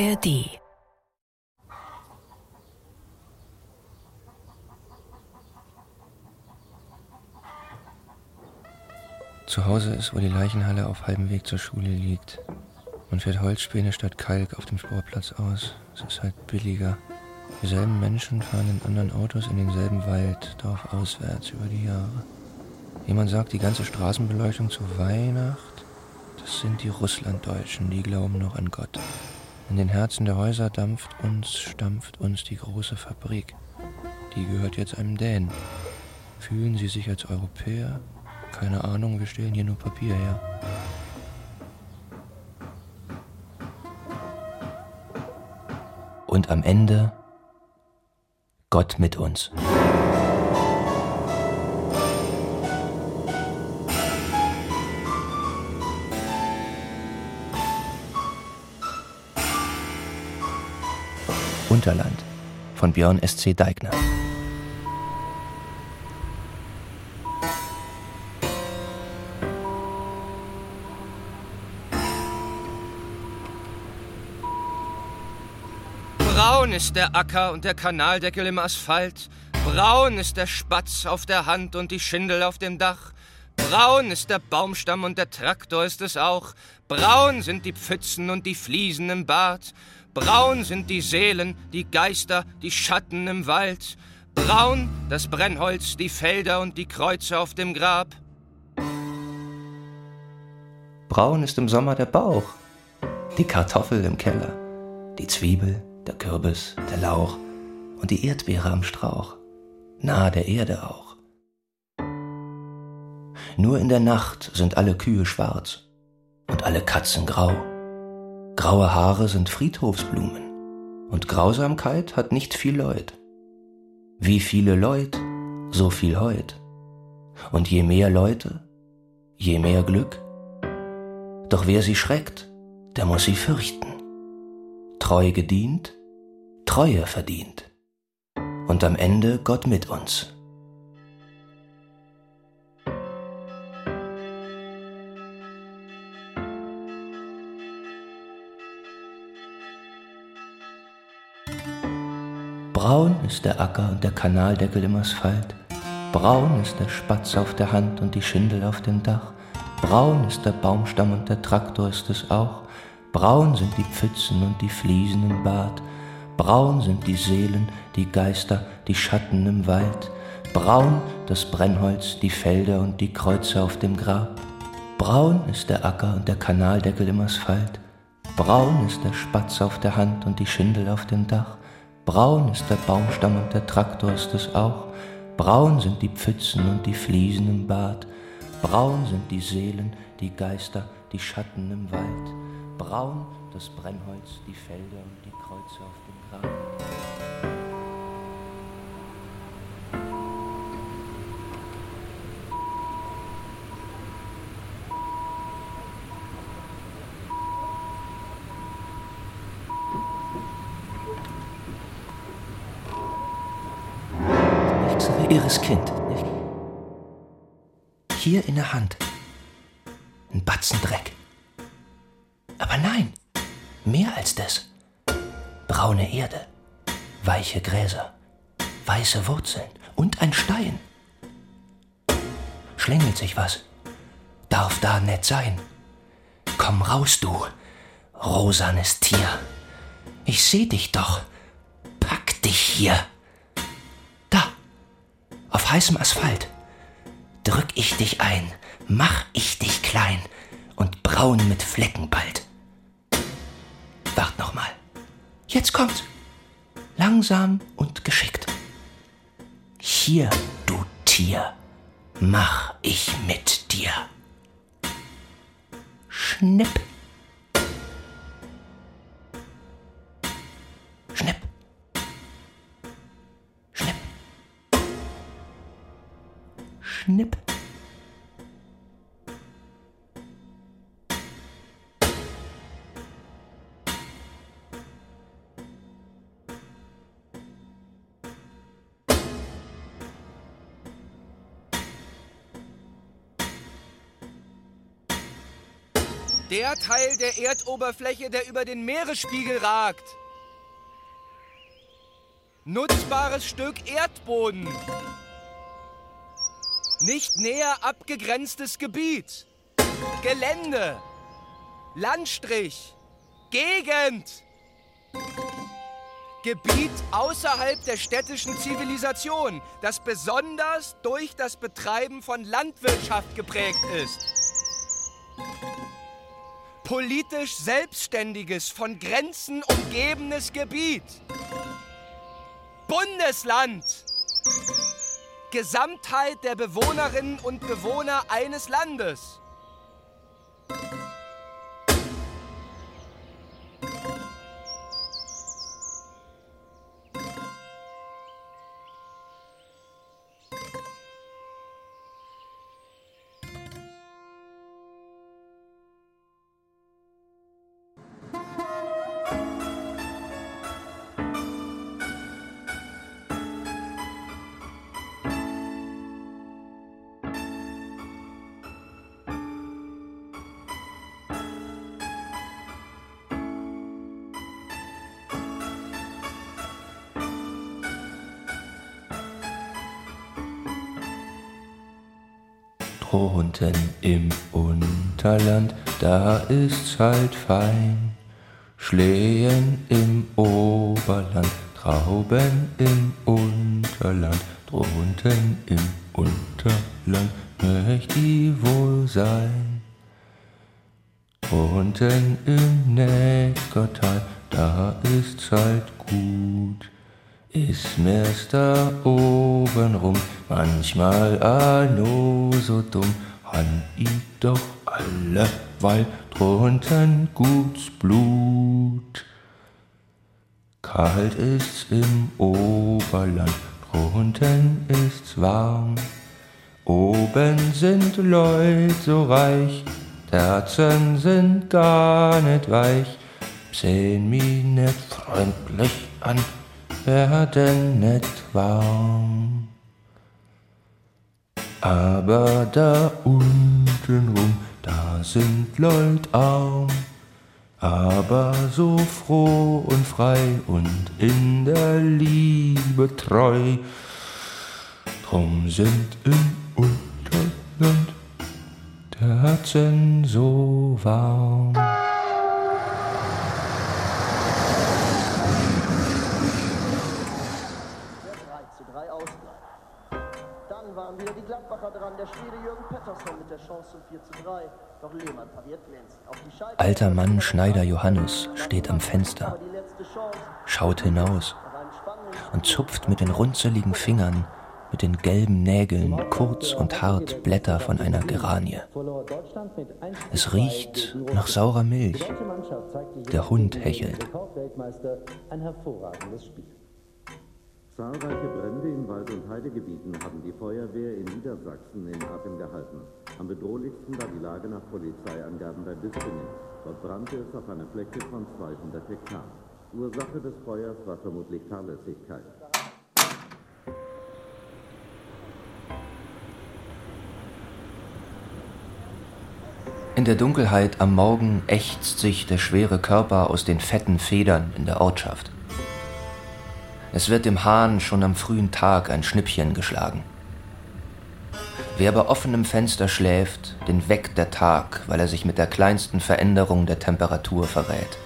ARD Zu Hause ist, wo die Leichenhalle auf halbem Weg zur Schule liegt. Man fährt Holzspäne statt Kalk auf dem Sportplatz aus. Es ist halt billiger. Dieselben Menschen fahren in anderen Autos in denselben Wald, Dorf auswärts über die Jahre. Jemand sagt, die ganze Straßenbeleuchtung zu Weihnacht, das sind die Russlanddeutschen, die glauben noch an Gott. In den Herzen der Häuser dampft uns, stampft uns die große Fabrik. Die gehört jetzt einem Dänen. Fühlen Sie sich als Europäer? Keine Ahnung, wir stellen hier nur Papier her. Und am Ende Gott mit uns. Unterland von Björn S.C. Deigner. Braun ist der Acker und der Kanaldeckel im Asphalt. Braun ist der Spatz auf der Hand und die Schindel auf dem Dach. Braun ist der Baumstamm und der Traktor ist es auch. Braun sind die Pfützen und die Fliesen im Bad. Braun sind die Seelen, die Geister, die Schatten im Wald. Braun das Brennholz, die Felder und die Kreuze auf dem Grab. Braun ist im Sommer der Bauch, die Kartoffel im Keller, die Zwiebel, der Kürbis, der Lauch und die Erdbeere am Strauch, nahe der Erde auch. Nur in der Nacht sind alle Kühe schwarz und alle Katzen grau. Graue Haare sind Friedhofsblumen und Grausamkeit hat nicht viel Leut. Wie viele Leut, so viel Heut. Und je mehr Leute, je mehr Glück. Doch wer sie schreckt, der muss sie fürchten. Treu gedient, Treue verdient. Und am Ende Gott mit uns. Braun ist der Acker und der Kanaldeckel im Asphalt. Braun ist der Spatz auf der Hand und die Schindel auf dem Dach. Braun ist der Baumstamm und der Traktor ist es auch. Braun sind die Pfützen und die Fliesen im Bad. Braun sind die Seelen, die Geister, die Schatten im Wald. Braun das Brennholz, die Felder und die Kreuze auf dem Grab. Braun ist der Acker und der Kanaldeckel im Asphalt. Braun ist der Spatz auf der Hand und die Schindel auf dem Dach. Braun ist der Baumstamm und der Traktor ist es auch. Braun sind die Pfützen und die Fliesen im Bad. Braun sind die Seelen, die Geister, die Schatten im Wald. Braun das Brennholz, die Felder und die Kreuze auf dem Grab. Irres Kind. Hier in der Hand. Ein Batzen Dreck. Aber nein, mehr als das. Braune Erde, weiche Gräser, weiße Wurzeln und ein Stein. Schlängelt sich was. Darf da nett sein. Komm raus, du, rosanes Tier. Ich seh dich doch. Pack dich hier. Auf heißem Asphalt. Drück ich dich ein, mach ich dich klein und braun mit Flecken bald. Wart noch mal. Jetzt kommt's. Langsam und geschickt. Hier, du Tier, mach ich mit dir. Schnipp. Schnipp. Der Teil der Erdoberfläche, der über den Meeresspiegel ragt. Nutzbares Stück Erdboden. Nicht näher abgegrenztes Gebiet. Gelände. Landstrich. Gegend. Gebiet außerhalb der städtischen Zivilisation, das besonders durch das Betreiben von Landwirtschaft geprägt ist. Politisch selbstständiges, von Grenzen umgebenes Gebiet. Bundesland. Gesamtheit der Bewohnerinnen und Bewohner eines Landes. Drunten im Unterland, da ist's halt fein. Schlehen im Oberland, Trauben im Unterland, drunten im Unterland möcht die wohl sein. Drunten im Neckartal, da ist's halt gut. Ist mir's da oben rum manchmal ah no so dumm, han i doch alle, weil drunten gut's Blut. Kalt ist's im Oberland, drunten ist's warm. Oben sind Leute so reich, Herzen sind gar nicht weich, sehn mi net freundlich an werden nicht warm. Aber da unten rum, da sind Leut arm, aber so froh und frei und in der Liebe treu. Drum sind im Unterland der Herzen so warm. Der Schwede Jürgen Pettersson mit der Chance zum 4 zu 3. Doch Lehmann pariert glänzend. Alter Mann Schneider Johannes steht am Fenster, schaut hinaus und zupft mit den runzeligen Fingern, mit den gelben Nägeln kurz und hart Blätter von einer Geranie. Es riecht nach saurer Milch. Der Hund hechelt. Ein hervorragendes Spiel. Zahlreiche Brände in Wald- und Heidegebieten haben die Feuerwehr in Niedersachsen in Atem gehalten. Am bedrohlichsten war die Lage nach Polizeiangaben bei Bispingen. Dort brannte es auf einer Fläche von 200 Hektar. Ursache des Feuers war vermutlich Fahrlässigkeit. In der Dunkelheit am Morgen ächzt sich der schwere Körper aus den fetten Federn in der Ortschaft. Es wird dem Hahn schon am frühen Tag ein Schnippchen geschlagen. Wer bei offenem Fenster schläft, den weckt der Tag, weil er sich mit der kleinsten Veränderung der Temperatur verrät.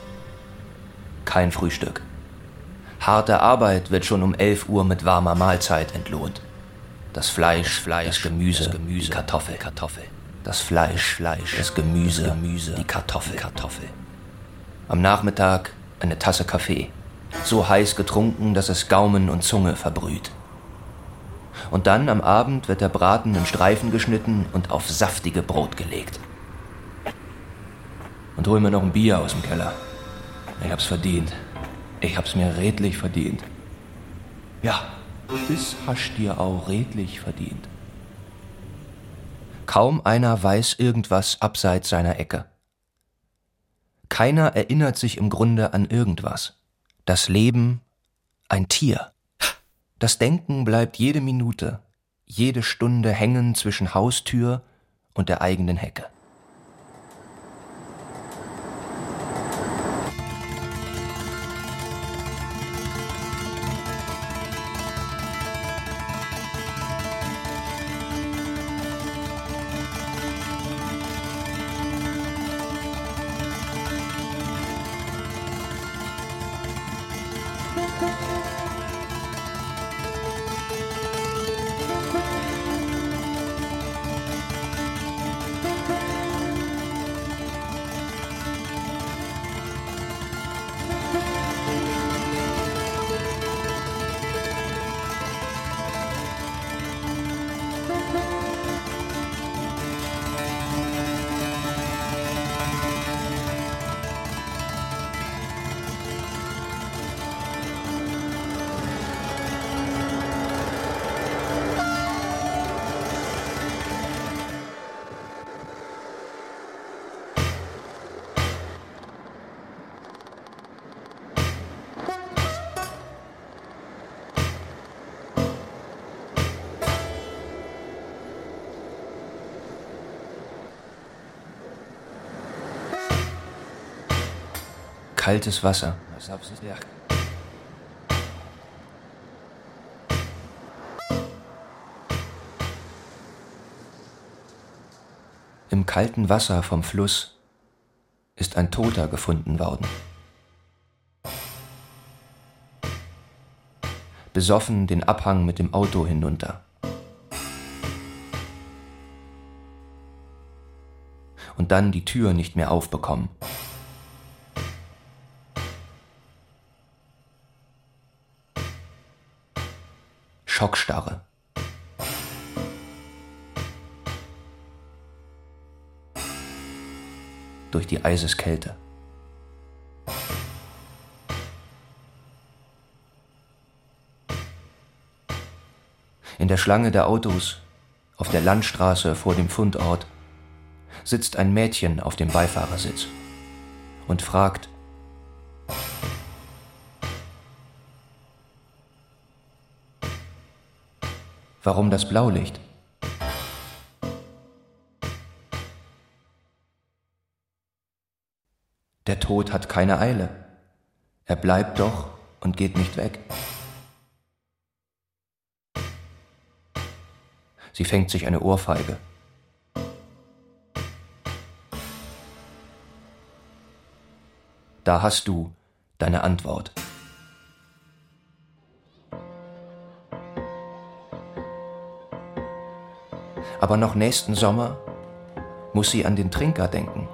Kein Frühstück. Harte Arbeit wird schon um 11 Uhr mit warmer Mahlzeit entlohnt. Das Fleisch, Fleisch, das Gemüse, das Gemüse, die Kartoffel, Kartoffel. Das Fleisch, Fleisch, das Gemüse, Gemüse, die Kartoffel, Kartoffel. Am Nachmittag eine Tasse Kaffee so heiß getrunken, dass es Gaumen und Zunge verbrüht. Und dann am Abend wird der Braten in Streifen geschnitten und auf saftige Brot gelegt. Und hol mir noch ein Bier aus dem Keller. Ich hab's verdient. Ich hab's mir redlich verdient. Ja, das hast dir auch redlich verdient. Kaum einer weiß irgendwas abseits seiner Ecke. Keiner erinnert sich im Grunde an irgendwas das Leben ein Tier. Das Denken bleibt jede Minute, jede Stunde hängen zwischen Haustür und der eigenen Hecke. Kaltes Wasser. Im kalten Wasser vom Fluss ist ein Toter gefunden worden. Besoffen den Abhang mit dem Auto hinunter. Und dann die Tür nicht mehr aufbekommen. Schockstarre. Durch die Eiseskälte. In der Schlange der Autos auf der Landstraße vor dem Fundort sitzt ein Mädchen auf dem Beifahrersitz und fragt, Warum das Blaulicht? Der Tod hat keine Eile. Er bleibt doch und geht nicht weg. Sie fängt sich eine Ohrfeige. Da hast du deine Antwort. Aber noch nächsten Sommer muss sie an den Trinker denken,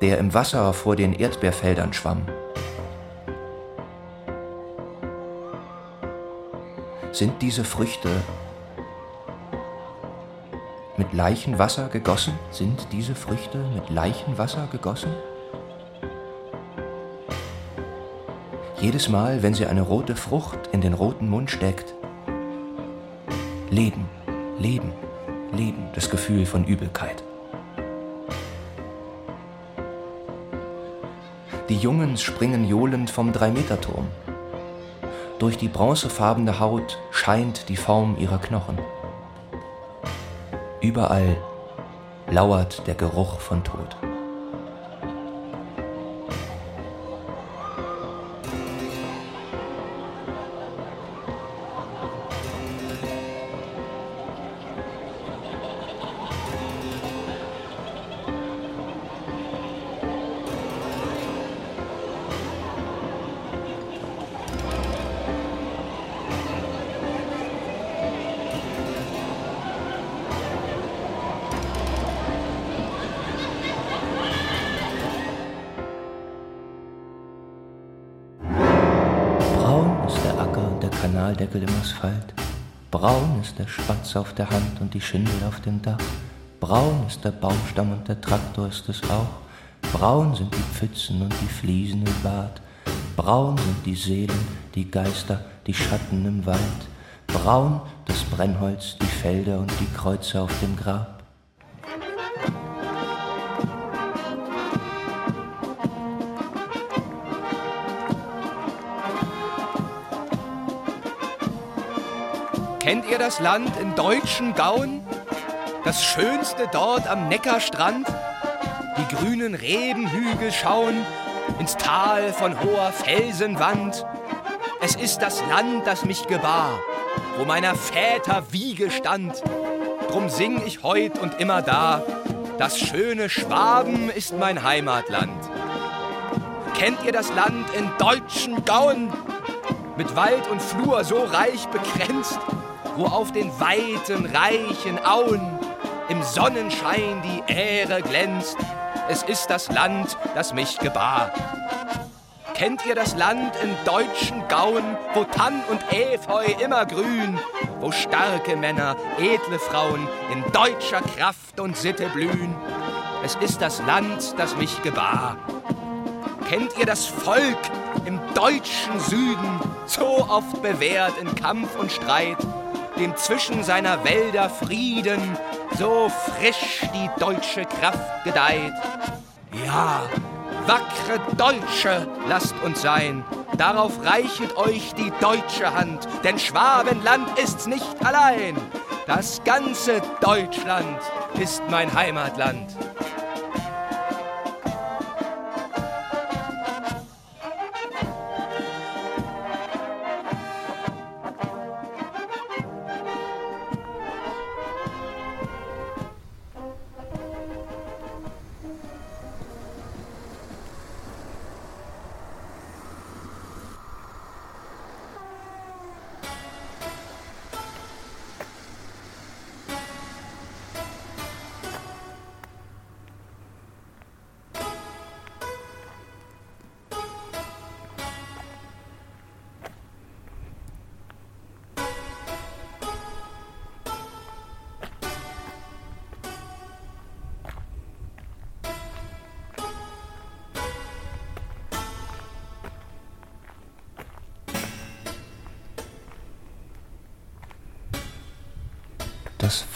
der im Wasser vor den Erdbeerfeldern schwamm. Sind diese Früchte mit Leichenwasser gegossen? Sind diese Früchte mit Leichenwasser gegossen? Jedes Mal, wenn sie eine rote Frucht in den roten Mund steckt, Leben, Leben. Leben, das Gefühl von Übelkeit. Die Jungen springen johlend vom Drei-Meter-Turm. Durch die bronzefarbene Haut scheint die Form ihrer Knochen. Überall lauert der Geruch von Tod. Kanaldeckel im Asphalt. Braun ist der Spatz auf der Hand und die Schindel auf dem Dach. Braun ist der Baumstamm und der Traktor ist es auch. Braun sind die Pfützen und die Fliesen im Bad. Braun sind die Seelen, die Geister, die Schatten im Wald. Braun das Brennholz, die Felder und die Kreuze auf dem Grab. Kennt ihr das Land in deutschen Gauen? Das schönste dort am Neckarstrand? Die grünen Rebenhügel schauen ins Tal von hoher Felsenwand. Es ist das Land, das mich gebar, wo meiner Väter Wiege stand. Drum sing ich heut und immer da, das schöne Schwaben ist mein Heimatland. Kennt ihr das Land in deutschen Gauen? Mit Wald und Flur so reich begrenzt, wo auf den weiten, reichen Auen im Sonnenschein die Ähre glänzt. Es ist das Land, das mich gebar. Kennt ihr das Land in deutschen Gauen, wo Tann und Efeu immer grün, wo starke Männer, edle Frauen in deutscher Kraft und Sitte blühen? Es ist das Land, das mich gebar. Kennt ihr das Volk im deutschen Süden, so oft bewährt in Kampf und Streit, dem zwischen seiner Wälder Frieden so frisch die deutsche Kraft gedeiht. Ja, wackre Deutsche, lasst uns sein, darauf reichet euch die deutsche Hand, denn Schwabenland ist's nicht allein. Das ganze Deutschland ist mein Heimatland.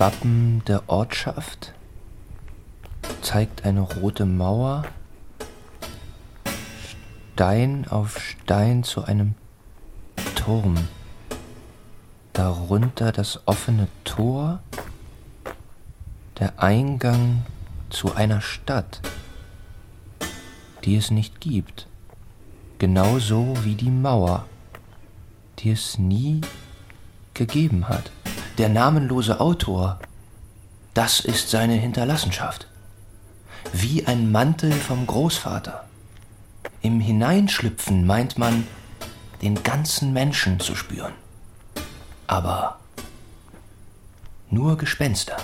Wappen der Ortschaft zeigt eine rote Mauer, Stein auf Stein zu einem Turm. Darunter das offene Tor, der Eingang zu einer Stadt, die es nicht gibt, genauso wie die Mauer, die es nie gegeben hat. Der namenlose Autor, das ist seine Hinterlassenschaft. Wie ein Mantel vom Großvater. Im Hineinschlüpfen meint man, den ganzen Menschen zu spüren. Aber nur Gespenster.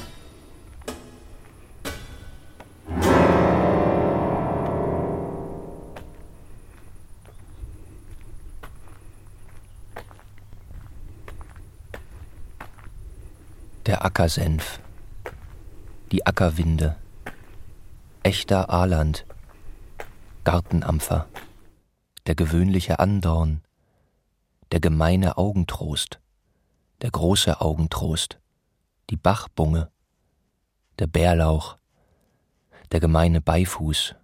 Der Ackersenf, die Ackerwinde, echter Aaland, Gartenampfer, der gewöhnliche Andorn, der gemeine Augentrost, der große Augentrost, die Bachbunge, der Bärlauch, der gemeine Beifuß,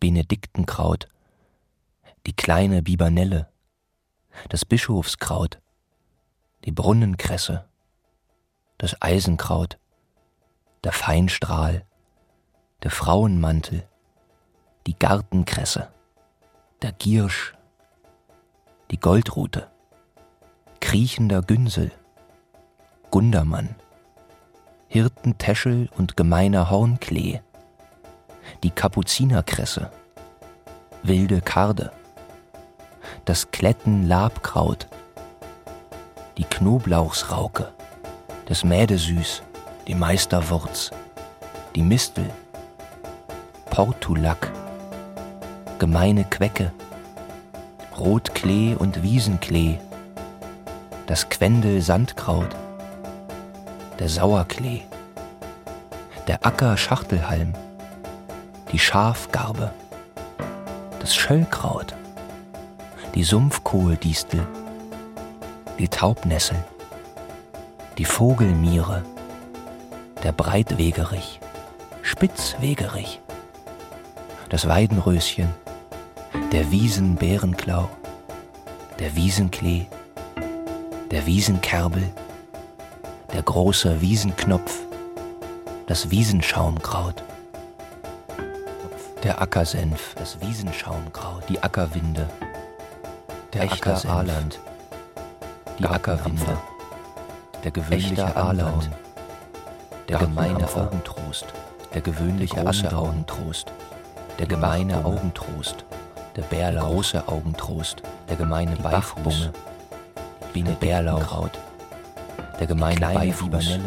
Benediktenkraut, die kleine Bibernelle, das Bischofskraut, die Brunnenkresse, das Eisenkraut, der Feinstrahl, der Frauenmantel, die Gartenkresse, der Giersch, die Goldrute, kriechender Günsel, Gundermann, Hirtentäschel und gemeiner Hornklee, die Kapuzinerkresse, wilde Karde, das Klettenlabkraut, die Knoblauchsrauke, das Mädesüß, die Meisterwurz, die Mistel, Portulack, gemeine Quecke, Rotklee und Wiesenklee, das Quendel-Sandkraut, der Sauerklee, der Acker-Schachtelhalm, die Schafgarbe, das Schöllkraut, die Sumpfkohldistel, die Taubnessel, die Vogelmiere, der Breitwegerich, Spitzwegerich, das Weidenröschen, der Wiesenbärenklau, der Wiesenklee, der Wiesenkerbel, der große Wiesenknopf, das Wiesenschaumkraut, der Ackersenf, das Wiesenschaumkraut, die Ackerwinde, der Acker-Aaland, die Ackerwinde der gewöhnliche Aaland, der gemeine Augentrost, der gewöhnliche große Augentrost, der gemeine Augentrost, der Bärlauch, große Augentrost, der gemeine Beifuß, Biene Bärlauchkraut, der gemeine Beifuß,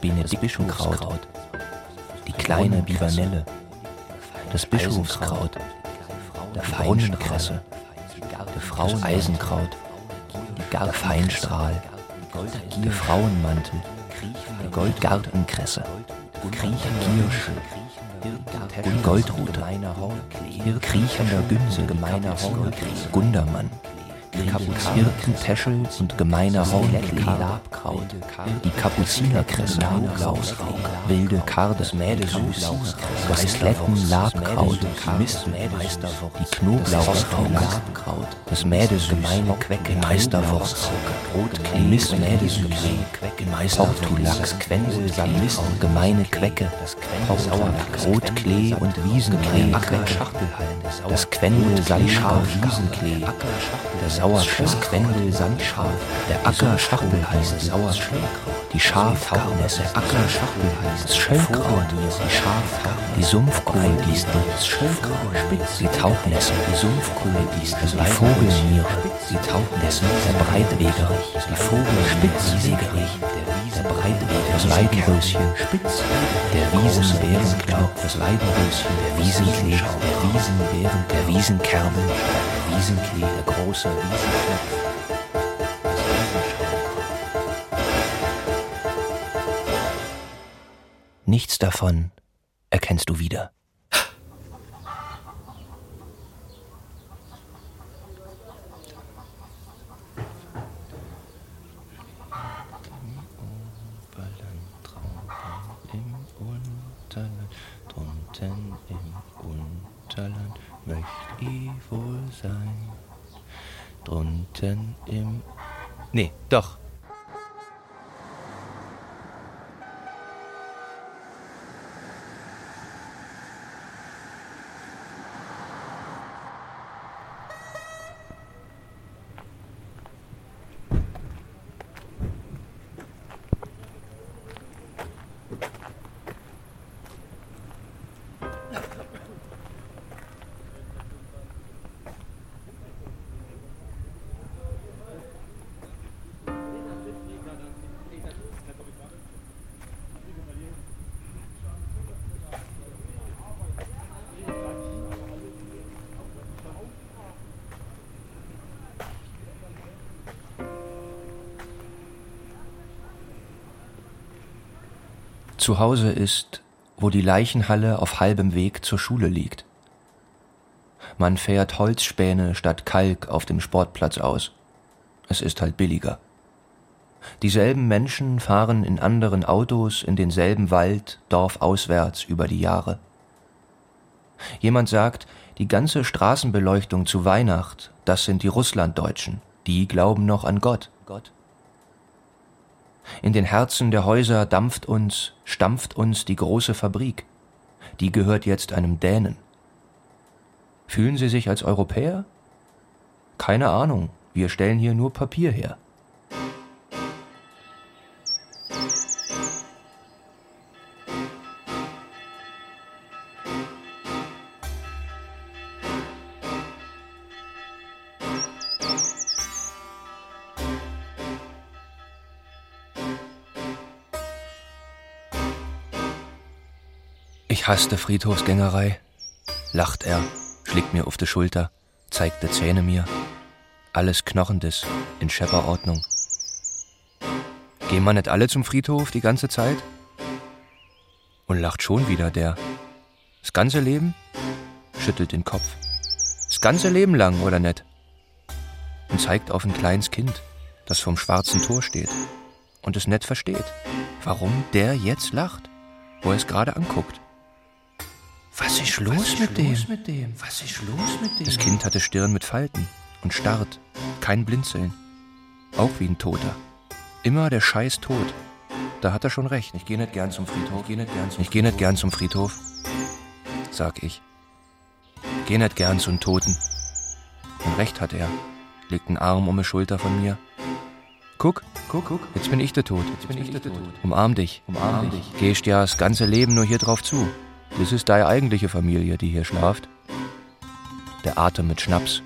Biene Bischofskraut, die kleine Bibernelle, das Bischofskraut, der Brunnenkresse, der Frauen Eisenkraut, der Feinstrahl, der Frauenmantel, der Goldgartenkresse, Kriechgiersche, Goldrute, kriechender Günse, gemeiner Gundermann, Hirtentäschel und gemeiner Hornklee, die Kapuzinerkresse, wilde Karde, das Klettenlabkraut, die Knoblauchskraut, das Mädesüß, die Meisterwurst, die Mistmädesüß, Portulax, Quendel, gemeine Quecke, Rotklee und Wiesenklee, das Quendel, Sandscharf, Wiesenklee, der Sauerschlag, Quendel, Sandschaf, der Acker, Schachtelheiß, Sauerschlag, die Schafgarne, der Acker, Schachtelheiß, das Schöllkraut, die Schafgarne, die Sumpfkohldistel, das Schöllkraut, die Taubnässe, die Sumpfkohldistel, die Vogelmiere, die Taubnässe, der Breitwegerich, die Vogelspitzwegerich, der Breitweger, das Weidenröschen, Spitz, der Wiesenbärenknopf, das Weidenröschen, der Wiesenklee, der Wiesenbären, der Wiesenkerbel, der Wiesenklee, der große Wiesenknopf, Nichts davon erkennst du wieder. Möcht ich wohl sein. Drunten im. Nee, doch. Zu Hause ist, wo die Leichenhalle auf halbem Weg zur Schule liegt. Man fährt Holzspäne statt Kalk auf dem Sportplatz aus. Es ist halt billiger. Dieselben Menschen fahren in anderen Autos in denselben Wald, dorfauswärts über die Jahre. Jemand sagt, die ganze Straßenbeleuchtung zu Weihnacht, das sind die Russlanddeutschen, die glauben noch an Gott. Gott. In den Herzen der Häuser dampft uns, stampft uns die große Fabrik. Die gehört jetzt einem Dänen. Fühlen Sie sich als Europäer? Keine Ahnung, wir stellen hier nur Papier her. Hasste Friedhofsgängerei, lacht er, schlägt mir auf die Schulter, zeigt die Zähne mir. Alles Knochendes, in Schepperordnung. Gehen wir nicht alle zum Friedhof die ganze Zeit? Und lacht schon wieder der. Das ganze Leben? Schüttelt den Kopf. Das ganze Leben lang, oder nicht? Und zeigt auf ein kleines Kind, das vorm schwarzen Tor steht und es nicht versteht, warum der jetzt lacht, wo er es gerade anguckt. Was ist los, Was ist mit, los dem? mit dem? Was ist los mit dem? Das Kind hatte Stirn mit Falten und starrt, kein Blinzeln. Auch wie ein Toter. Immer der Scheiß Tod. Da hat er schon recht. Ich gehe nicht gern zum Friedhof. Ich gehe nicht gern zum, ich geh nicht gern zum Friedhof. Sag ich. Geh nicht gern zum Toten. Und recht hat er. Legt einen Arm um die Schulter von mir. Guck, guck, guck. Jetzt bin ich der Tod. Jetzt bin ich der Tod. Umarm dich. Umarm dich. Gehst ja das ganze Leben nur hier drauf zu. Das ist deine eigentliche Familie, die hier schlaft. Der Atem mit Schnaps,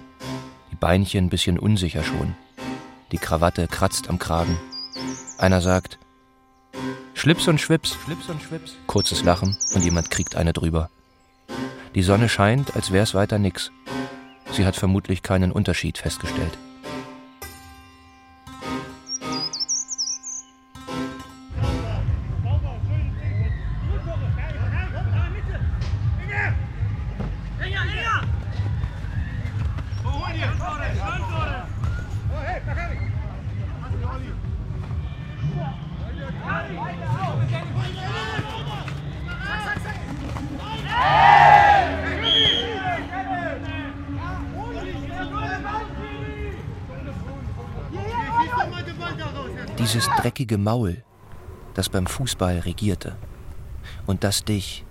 die Beinchen ein bisschen unsicher schon. Die Krawatte kratzt am Kragen. Einer sagt, Schlips und Schwips, Schlips und Schwips. Kurzes Lachen und jemand kriegt eine drüber. Die Sonne scheint, als wär's weiter nix. Sie hat vermutlich keinen Unterschied festgestellt. Maul, das beim Fußball regierte und das dich,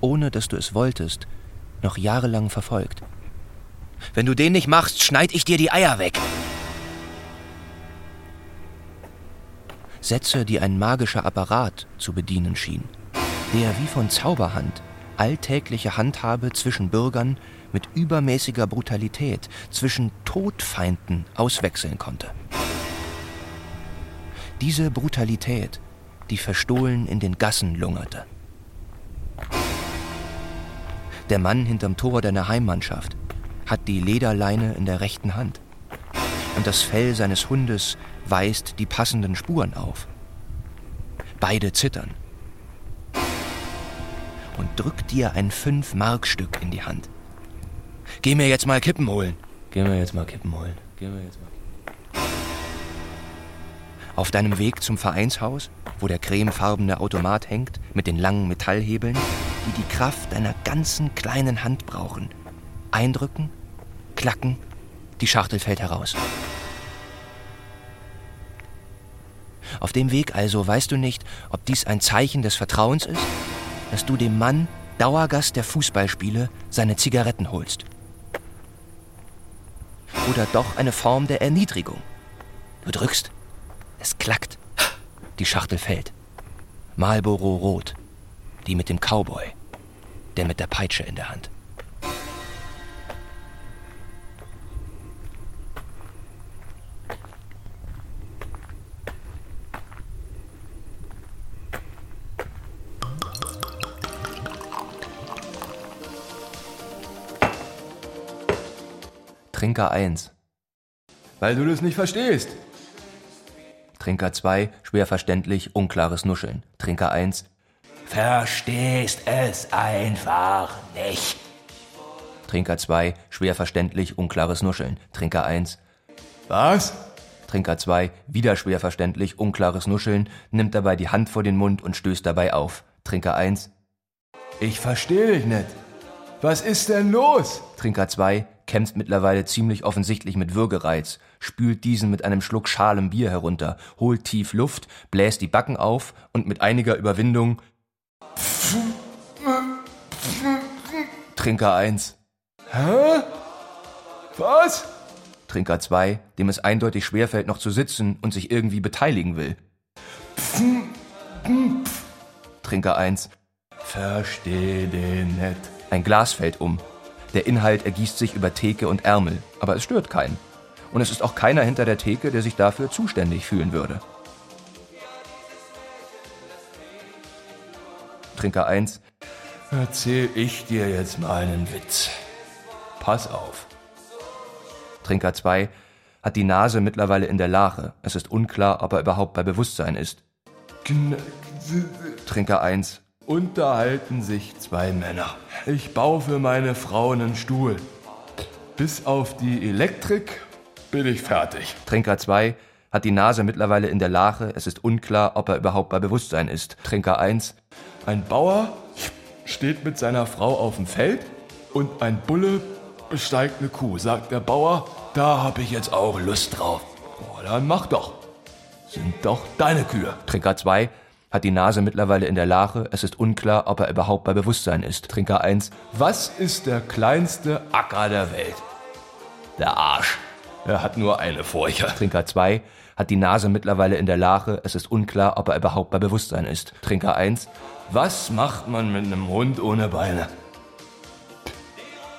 ohne dass du es wolltest, noch jahrelang verfolgt. Wenn du den nicht machst, schneid ich dir die Eier weg. Sätze, die ein magischer Apparat zu bedienen schien, der wie von Zauberhand alltägliche Handhabe zwischen Bürgern mit übermäßiger Brutalität, zwischen Todfeinden auswechseln konnte. Diese Brutalität, die verstohlen in den Gassen lungerte. Der Mann hinterm Tor deiner Heimmannschaft hat die Lederleine in der rechten Hand. Und das Fell seines Hundes weist die passenden Spuren auf. Beide zittern. Und drückt dir ein Fünf-Mark-Stück in die Hand. Geh mir jetzt mal Kippen holen. Geh mir jetzt mal Kippen holen. Geh mir jetzt mal. Auf deinem Weg zum Vereinshaus, wo der cremefarbene Automat hängt mit den langen Metallhebeln, die die Kraft deiner ganzen kleinen Hand brauchen. Eindrücken, klacken, die Schachtel fällt heraus. Auf dem Weg also weißt du nicht, ob dies ein Zeichen des Vertrauens ist, dass du dem Mann, Dauergast der Fußballspiele, seine Zigaretten holst. Oder doch eine Form der Erniedrigung. Du drückst, es klackt, die Schachtel fällt. Marlboro Rot, die mit dem Cowboy, der mit der Peitsche in der Hand. Trinker 1. Weil du das nicht verstehst. Trinker 2, schwer verständlich, unklares Nuscheln. Trinker 1, verstehst es einfach nicht. Trinker 2, schwer verständlich, unklares Nuscheln. Trinker 1, Was? Trinker 2, wieder schwer verständlich, unklares Nuscheln, nimmt dabei die Hand vor den Mund und stößt dabei auf. Trinker 1, Ich verstehe dich nicht. Was ist denn los? Trinker 2 kämpft mittlerweile ziemlich offensichtlich mit Würgereiz, spült diesen mit einem Schluck schalem Bier herunter, holt tief Luft, bläst die Backen auf und mit einiger Überwindung Trinker 1. Hä? Was? Trinker 2, dem es eindeutig schwerfällt, noch zu sitzen und sich irgendwie beteiligen will. Trinker 1. Versteh den nicht. Ein Glas fällt um. Der Inhalt ergießt sich über Theke und Ärmel, aber es stört keinen. Und es ist auch keiner hinter der Theke, der sich dafür zuständig fühlen würde. Trinker 1. Erzähl ich dir jetzt mal einen Witz. Pass auf. Trinker 2 hat die Nase mittlerweile in der Lache. Es ist unklar, ob er überhaupt bei Bewusstsein ist. Trinker 1. Unterhalten sich zwei Männer. Ich baue für meine Frau einen Stuhl. Bis auf die Elektrik bin ich fertig. Trinker 2 hat die Nase mittlerweile in der Lache. Es ist unklar, ob er überhaupt bei Bewusstsein ist. Trinker 1. Ein Bauer steht mit seiner Frau auf dem Feld und ein Bulle besteigt eine Kuh. Sagt der Bauer, da hab ich jetzt auch Lust drauf. Oh, dann mach doch. Sind doch deine Kühe. Trinker 2 hat die Nase mittlerweile in der Lache. Es ist unklar, ob er überhaupt bei Bewusstsein ist. Trinker 1. Was ist der kleinste Acker der Welt? Der Arsch. Er hat nur eine Furche. Trinker 2 hat die Nase mittlerweile in der Lache. Es ist unklar, ob er überhaupt bei Bewusstsein ist. Trinker 1. Was macht man mit einem Hund ohne Beine?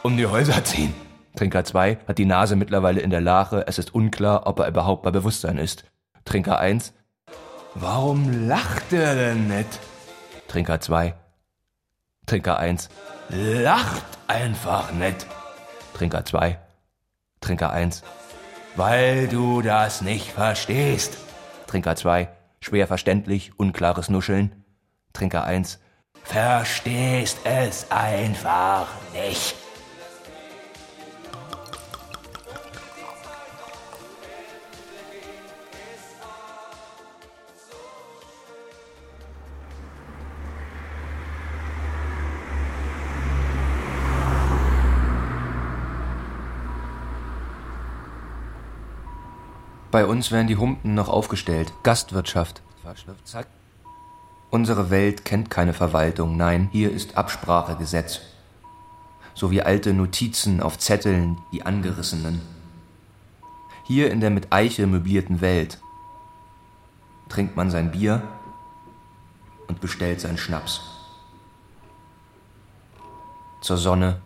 Um die Häuser ziehen. Trinker 2 hat die Nase mittlerweile in der Lache. Es ist unklar, ob er überhaupt bei Bewusstsein ist. Trinker 1. Warum lacht er denn nicht? Trinker 2. Trinker 1. Lacht einfach nicht. Trinker 2. Trinker 1. Weil du das nicht verstehst. Trinker 2. Schwer verständlich, unklares Nuscheln. Trinker 1. Verstehst es einfach nicht. Bei uns werden die Humpen noch aufgestellt. Gastwirtschaft. Unsere Welt kennt keine Verwaltung, nein, hier ist Absprache Gesetz. So wie alte Notizen auf Zetteln, die angerissenen. Hier in der mit Eiche möblierten Welt trinkt man sein Bier und bestellt seinen Schnaps. Zur Sonne,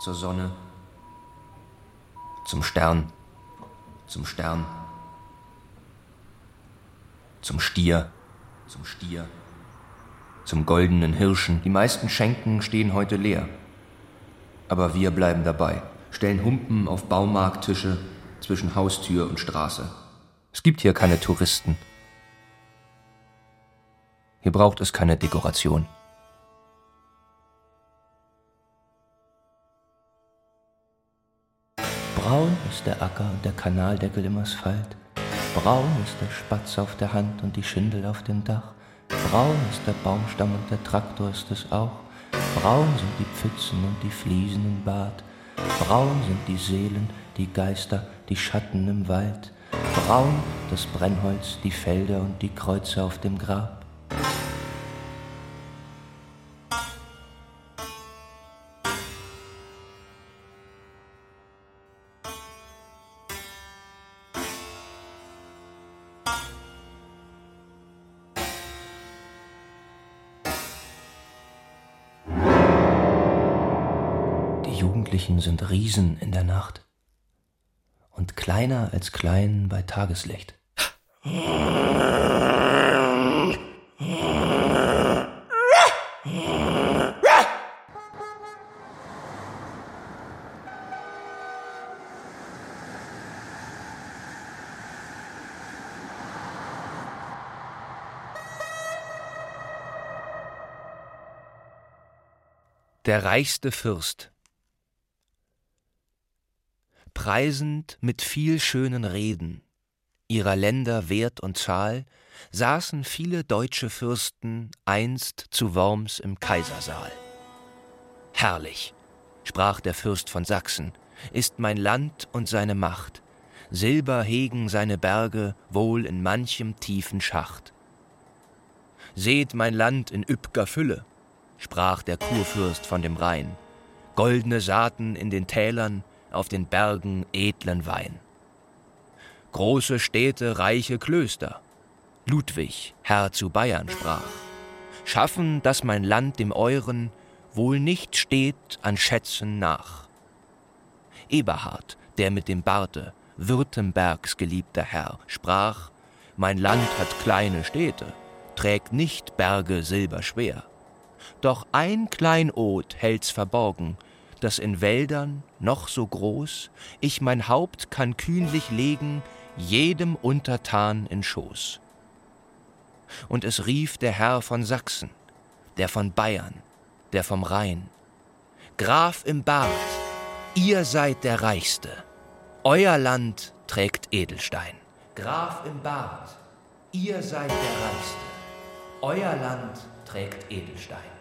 zur Sonne, zum Stern, zum Stern, zum Stier, zum Stier, zum goldenen Hirschen. Die meisten Schenken stehen heute leer. Aber wir bleiben dabei, stellen Humpen auf Baumarkttische zwischen Haustür und Straße. Es gibt hier keine Touristen. Hier braucht es keine Dekoration. Braun ist der Acker und der Kanaldeckel im Asphalt. Braun ist der Spatz auf der Hand und die Schindel auf dem Dach. Braun ist der Baumstamm und der Traktor ist es auch. Braun sind die Pfützen und die Fliesen im Bad. Braun sind die Seelen, die Geister, die Schatten im Wald. Braun das Brennholz, die Felder und die Kreuze auf dem Grab. Sind Riesen in der Nacht und kleiner als klein bei Tageslicht. Der reichste Fürst preisend mit viel schönen Reden, ihrer Länder Wert und Zahl, saßen viele deutsche Fürsten einst zu Worms im Kaisersaal. Herrlich, sprach der Fürst von Sachsen, ist mein Land und seine Macht, Silber hegen seine Berge wohl in manchem tiefen Schacht. Seht mein Land in üppger Fülle, sprach der Kurfürst von dem Rhein, goldene Saaten in den Tälern, auf den Bergen edlen Wein. Große Städte, reiche Klöster. Ludwig, Herr zu Bayern, sprach: Schaffen, dass mein Land dem euren wohl nicht steht an Schätzen nach. Eberhard, der mit dem Barte, Württembergs geliebter Herr, sprach: Mein Land hat kleine Städte, trägt nicht Berge silberschwer. Doch ein Kleinod hält's verborgen, dass in Wäldern, noch so groß, ich mein Haupt kann kühnlich legen, jedem Untertan in Schoß. Und es rief der Herr von Sachsen, der von Bayern, der vom Rhein, Graf im Bart, ihr seid der Reichste, euer Land trägt Edelstein. Graf im Bart, ihr seid der Reichste, euer Land trägt Edelstein.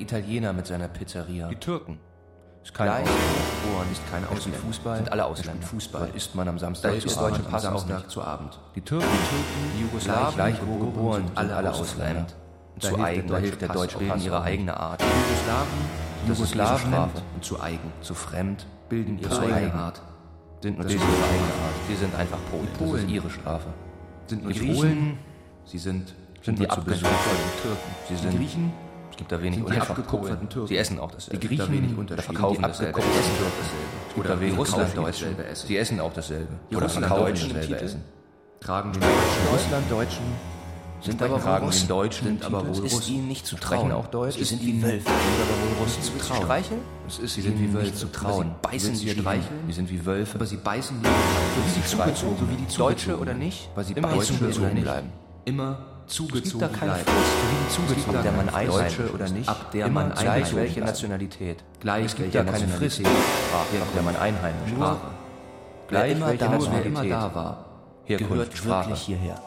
Der Italiener mit seiner Pizzeria. Die Türken. Ist kein Gleich. Ausländer. Ist kein Ausländer. Fußball. Sind alle Ausländer. Fußball. Was isst man am Samstag Da zu Abend? deutsche Pass am Samstag zu Abend. Die Türken, die Jugoslawen, Gleich wo geboren, sind alle alle Ausländer. Da Zu eigen, der da hilft der deutsche auch ihre eigene Art. Jugoslawen, Jugoslawen und zu eigen. Zu fremd, Bilden ihre eigene eigen. Art. Sind ist ihre eigene Art. Sie sind einfach Polen. Das Polen. ist ihre Strafe. Sind Die Griechen, Polen sie sind, sind die nur abgekupferten Türken. Sie Die sind- Griechen gibt da wenig sind die Unterschiede. abgekupferten Türken. Sie essen auch dasselbe. Die Griechen, da wenig da Unterschiede. verkaufen die dasselbe abgekupferten Essen. Türken dasselbe. Es gibt Oder da wenig die Russlanddeutschen. dasselbe essen. Sie essen auch dasselbe. Die Oder verkaufen Russlanddeutschen im dasselbe Titel Essen. tragen Die Russlanddeutschen sind aber wohl tragen Russen. den Deutschen Sind aber wohl Es ist Russen. ihnen nicht zu Sprechen trauen. auch Deutsch. Sie sind wie Wölfe. Sind aber wohl Russen zu trauen. streicheln? Es ist Sie sind wie Wölfe. nicht zu Aber trauen. sie beißen sie streicheln? Die sind wie Wölfe. Aber sie beißen so wie die zugezogen, so wie die Deutsche oder nicht? Weil sie Immer beißen zugezogen oder nicht. bleiben. Immer Es zugezogen gibt da keine bleiben. Frist, wie die Es gibt zugezogen, der man einheimisch Deutsche oder nicht. Ab der man gleich welche Nationalität. Gleich es gibt da keine Frist, der man einheimisch Nur ist. Gleich immer welche da, Nationalität immer da war, Herkunft, gehört Sprache. wirklich hierher.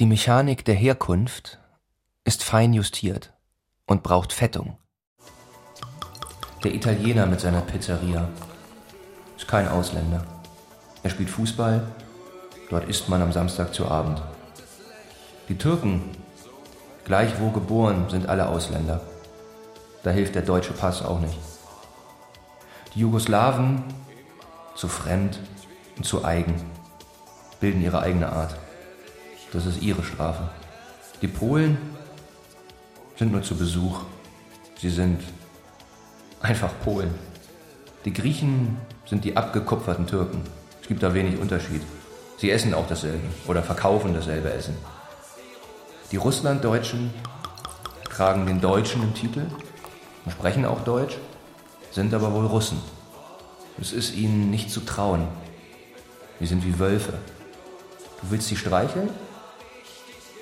Die Mechanik der Herkunft ist fein justiert und braucht Fettung. Der Italiener mit seiner Pizzeria ist kein Ausländer. Er spielt Fußball, dort isst man am Samstag zu Abend. Die Türken, gleich wo geboren, sind alle Ausländer. Da hilft der deutsche Pass auch nicht. Die Jugoslawen, zu fremd und zu eigen, bilden ihre eigene Art. Das ist ihre Strafe. Die Polen sind nur zu Besuch. Sie sind einfach Polen. Die Griechen sind die abgekupferten Türken. Es gibt da wenig Unterschied. Sie essen auch dasselbe oder verkaufen dasselbe Essen. Die Russlanddeutschen tragen den Deutschen im Titel und sprechen auch Deutsch, sind aber wohl Russen. Es ist ihnen nicht zu trauen. Sie sind wie Wölfe. Du willst sie streicheln,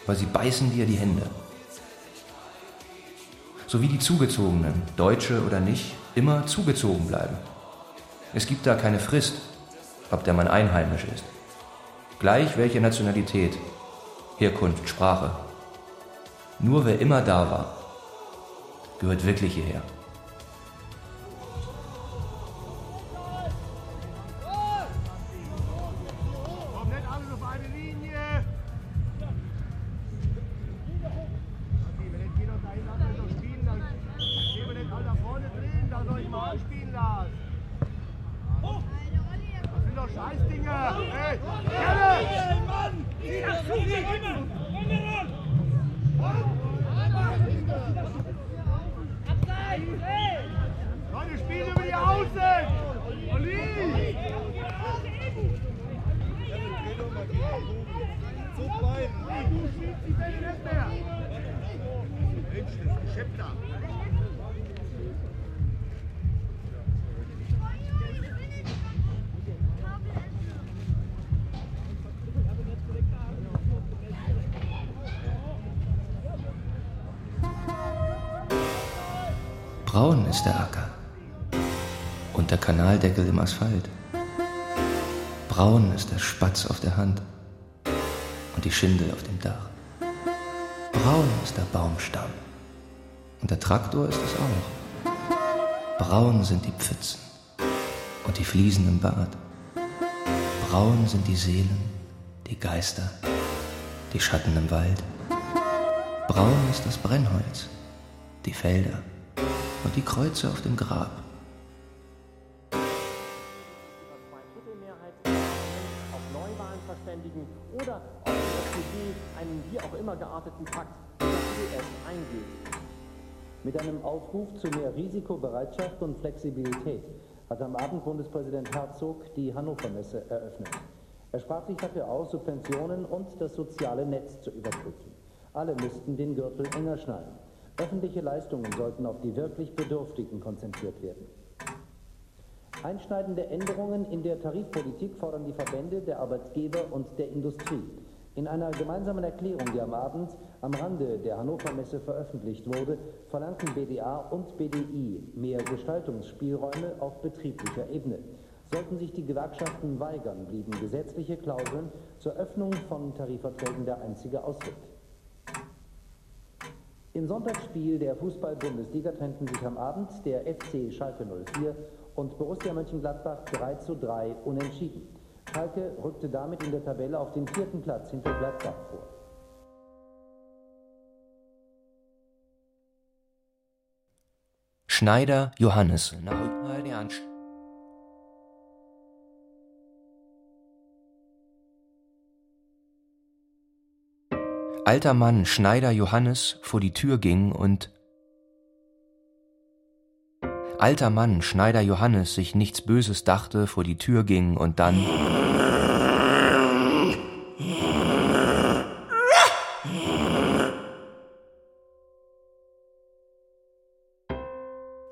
aber sie beißen dir die Hände. So wie die Zugezogenen, Deutsche oder nicht, immer zugezogen bleiben. Es gibt da keine Frist, ob der Mann einheimisch ist. Gleich welche Nationalität, Herkunft, Sprache. Nur wer immer da war, gehört wirklich hierher. Braun ist der Acker und der Kanaldeckel im Asphalt. Braun ist der Spatz auf der Hand und die Schindel auf dem Dach. Braun ist der Baumstamm und der Traktor ist es auch. Braun sind die Pfützen und die Fliesen im Bad. Braun sind die Seelen, die Geister, die Schatten im Wald. Braun ist das Brennholz, die Felder und die Kreuze auf dem Grab. Mit einem Aufruf zu mehr Risikobereitschaft und Flexibilität hat am Abend Bundespräsident Herzog die Hannover-Messe eröffnet. Er sprach sich dafür aus, Subventionen und das soziale Netz zu überprüfen. Alle müssten den Gürtel enger schnallen. Öffentliche Leistungen sollten auf die wirklich Bedürftigen konzentriert werden. Einschneidende Änderungen in der Tarifpolitik fordern die Verbände der Arbeitgeber und der Industrie. In einer gemeinsamen Erklärung, die am Abend am Rande der Hannover Messe veröffentlicht wurde, verlangten BDA und BDI mehr Gestaltungsspielräume auf betrieblicher Ebene. Sollten sich die Gewerkschaften weigern, blieben gesetzliche Klauseln zur Öffnung von Tarifverträgen der einzige Ausweg. Im Sonntagsspiel der Fußball-Bundesliga trennten sich am Abend der FC Schalke 04 und Borussia Mönchengladbach 3 zu 3 unentschieden. Schalke rückte damit in der Tabelle auf den vierten Platz hinter Gladbach vor. Schneider Johannes. alter Mann Schneider Johannes vor die Tür ging und alter Mann Schneider Johannes sich nichts Böses dachte, vor die Tür ging und dann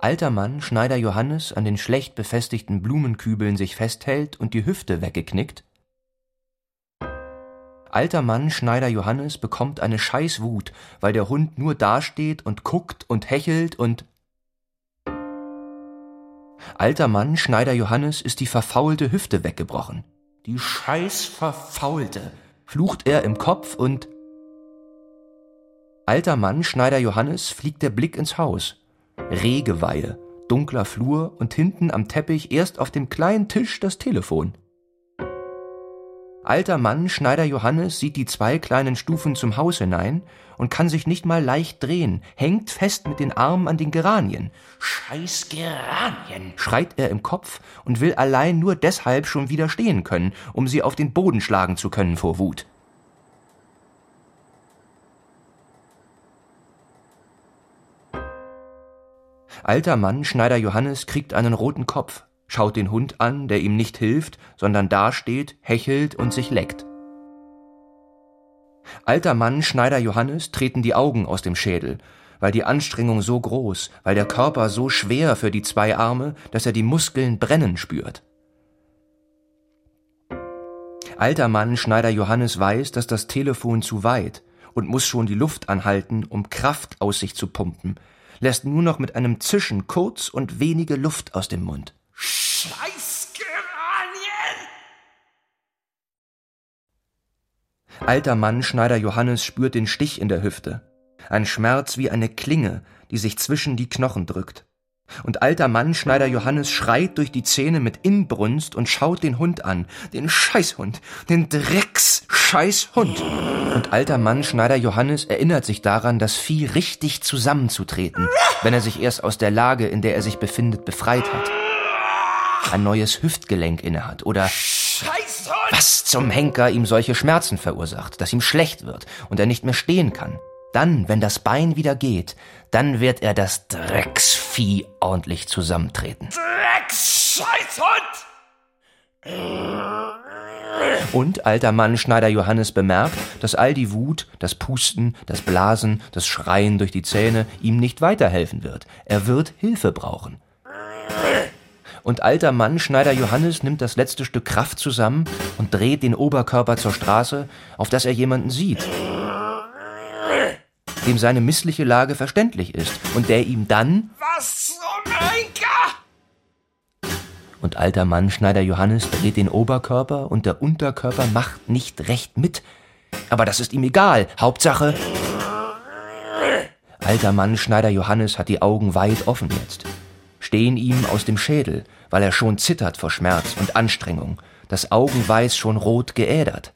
alter Mann Schneider Johannes an den schlecht befestigten Blumenkübeln sich festhält und die Hüfte weggeknickt Alter Mann Schneider Johannes bekommt eine Scheißwut, weil der Hund nur dasteht und guckt und hechelt und Alter Mann Schneider Johannes ist die verfaulte Hüfte weggebrochen. Die scheiß verfaulte, flucht er im Kopf und Alter Mann Schneider Johannes fliegt der Blick ins Haus. Rehgeweihe, dunkler Flur und hinten am Teppich erst auf dem kleinen Tisch das Telefon. Alter Mann, Schneider Johannes, sieht die zwei kleinen Stufen zum Haus hinein und kann sich nicht mal leicht drehen, hängt fest mit den Armen an den Geranien. Scheiß Geranien, schreit er im Kopf und will allein nur deshalb schon wieder stehen können, um sie auf den Boden schlagen zu können vor Wut. Alter Mann, Schneider Johannes, kriegt einen roten Kopf, schaut den Hund an, der ihm nicht hilft, sondern dasteht, hechelt und sich leckt. Alter Mann, Schneider Johannes, treten die Augen aus dem Schädel, weil die Anstrengung so groß, weil der Körper so schwer für die zwei Arme, dass er die Muskeln brennen spürt. Alter Mann, Schneider Johannes weiß, dass das Telefon zu weit und muss schon die Luft anhalten, um Kraft aus sich zu pumpen, lässt nur noch mit einem Zischen kurz und wenige Luft aus dem Mund. Scheißgeranien! Alter Mann, Schneider Johannes spürt den Stich in der Hüfte. Ein Schmerz wie eine Klinge, die sich zwischen die Knochen drückt. Und alter Mann, Schneider Johannes, schreit durch die Zähne mit Inbrunst und schaut den Hund an. Den Scheißhund. Den Drecks-Scheißhund. Und alter Mann, Schneider Johannes, erinnert sich daran, das Vieh richtig zusammenzutreten, wenn er sich erst aus der Lage, in der er sich befindet, befreit hat ein neues Hüftgelenk innehat oder was zum Henker ihm solche Schmerzen verursacht, dass ihm schlecht wird und er nicht mehr stehen kann. Dann, wenn das Bein wieder geht, dann wird er das Drecksvieh ordentlich zusammentreten. Drecksscheißhund! Und alter Mann Schneider Johannes bemerkt, dass all die Wut, das Pusten, das Blasen, das Schreien durch die Zähne ihm nicht weiterhelfen wird. Er wird Hilfe brauchen und alter Mann Schneider Johannes nimmt das letzte Stück Kraft zusammen und dreht den Oberkörper zur Straße, auf dass er jemanden sieht, dem seine missliche Lage verständlich ist und der ihm dann Was zum Henker! Und alter Mann Schneider Johannes dreht den Oberkörper und der Unterkörper macht nicht recht mit. Aber das ist ihm egal. Hauptsache. Alter Mann Schneider Johannes hat die Augen weit offen jetzt stehen ihm aus dem Schädel, weil er schon zittert vor Schmerz und Anstrengung, das Augenweiß schon rot geädert.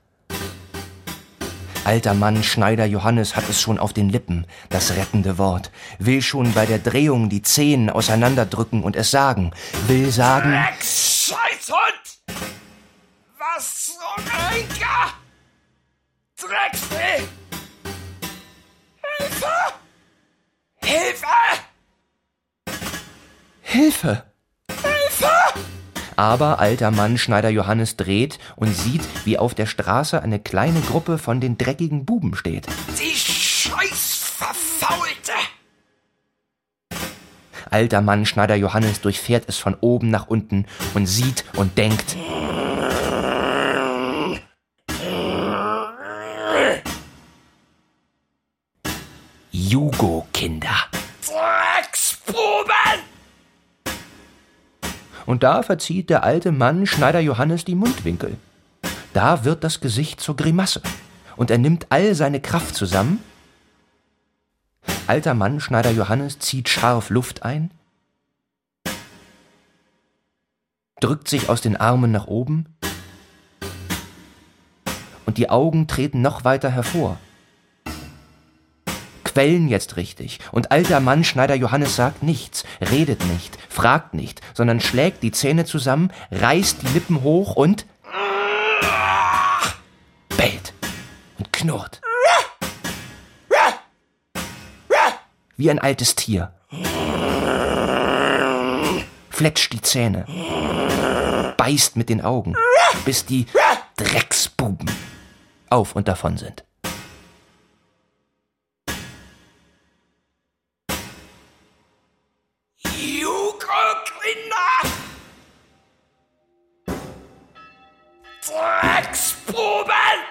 Alter Mann Schneider Johannes hat es schon auf den Lippen, das rettende Wort, will schon bei der Drehung die Zehen auseinanderdrücken und es sagen, will sagen... Dreck's Scheißhund! Was zum Henker! Drecksvieh! Hilfe! Hilfe! Hilfe! Hilfe! Aber alter Mann Schneider Johannes dreht und sieht, wie auf der Straße eine kleine Gruppe von den dreckigen Buben steht. Die scheiß Verfaulte! Alter Mann Schneider Johannes durchfährt es von oben nach unten und sieht und denkt. Jugo-Kinder. Drecksbuben! Und da verzieht der alte Mann Schneider Johannes die Mundwinkel. Da wird das Gesicht zur Grimasse. Und er nimmt all seine Kraft zusammen. Alter Mann Schneider Johannes zieht scharf Luft ein, drückt sich aus den Armen nach oben und die Augen treten noch weiter hervor quellen jetzt richtig. Und alter Mann Schneider Johannes sagt nichts, redet nicht, fragt nicht, sondern schlägt die Zähne zusammen, reißt die Lippen hoch und bellt und knurrt. Wie ein altes Tier. Fletscht die Zähne. Beißt mit den Augen, bis die Drecksbuben auf und davon sind. 五班。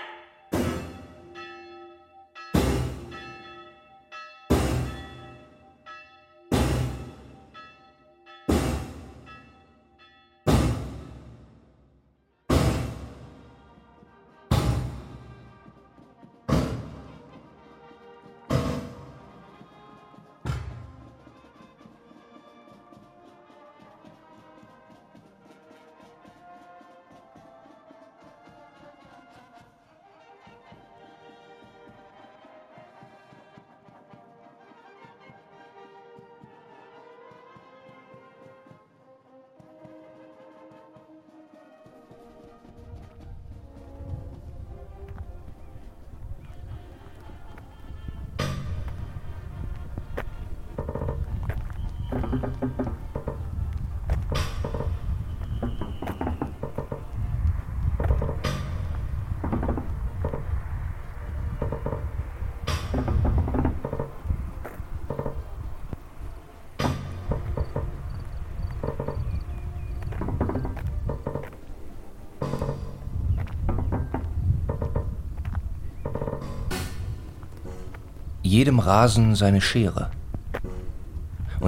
jedem Rasen seine Schere.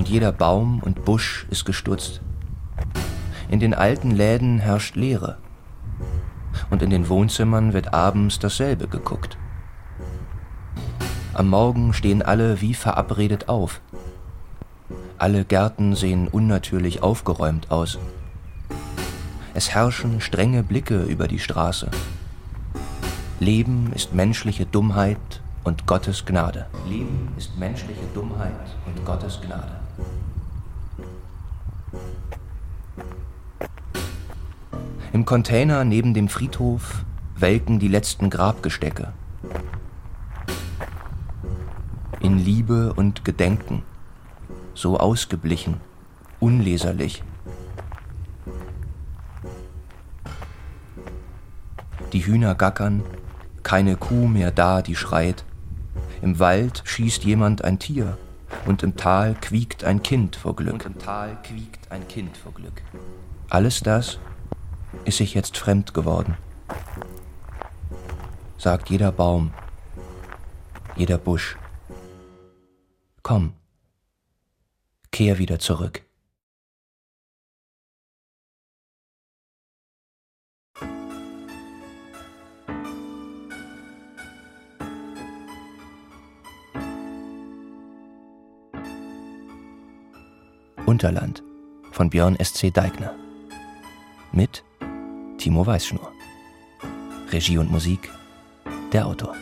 Und jeder Baum und Busch ist gestutzt. In den alten Läden herrscht Leere. Und in den Wohnzimmern wird abends dasselbe geguckt. Am Morgen stehen alle wie verabredet auf. Alle Gärten sehen unnatürlich aufgeräumt aus. Es herrschen strenge Blicke über die Straße. Leben ist menschliche Dummheit und Gottes Gnade. Leben ist menschliche Dummheit und Gottes Gnade. Im Container neben dem Friedhof welken die letzten Grabgestecke. In Liebe und Gedenken, so ausgeblichen, unleserlich. Die Hühner gackern, keine Kuh mehr da, die schreit. Im Wald schießt jemand ein Tier und im Tal quiekt ein Kind vor Glück. Und im Tal quiekt ein Kind vor Glück. Alles das ist sich jetzt fremd geworden. Sagt jeder Baum, jeder Busch. Komm, kehr wieder zurück. Unterland von Björn S.C. Deigner. Mit Timo Weißschnur. Regie und Musik der Autor.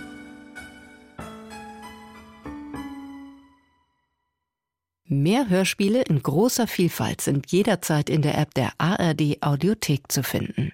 Mehr Hörspiele in großer Vielfalt sind jederzeit in der App der ARD Audiothek zu finden.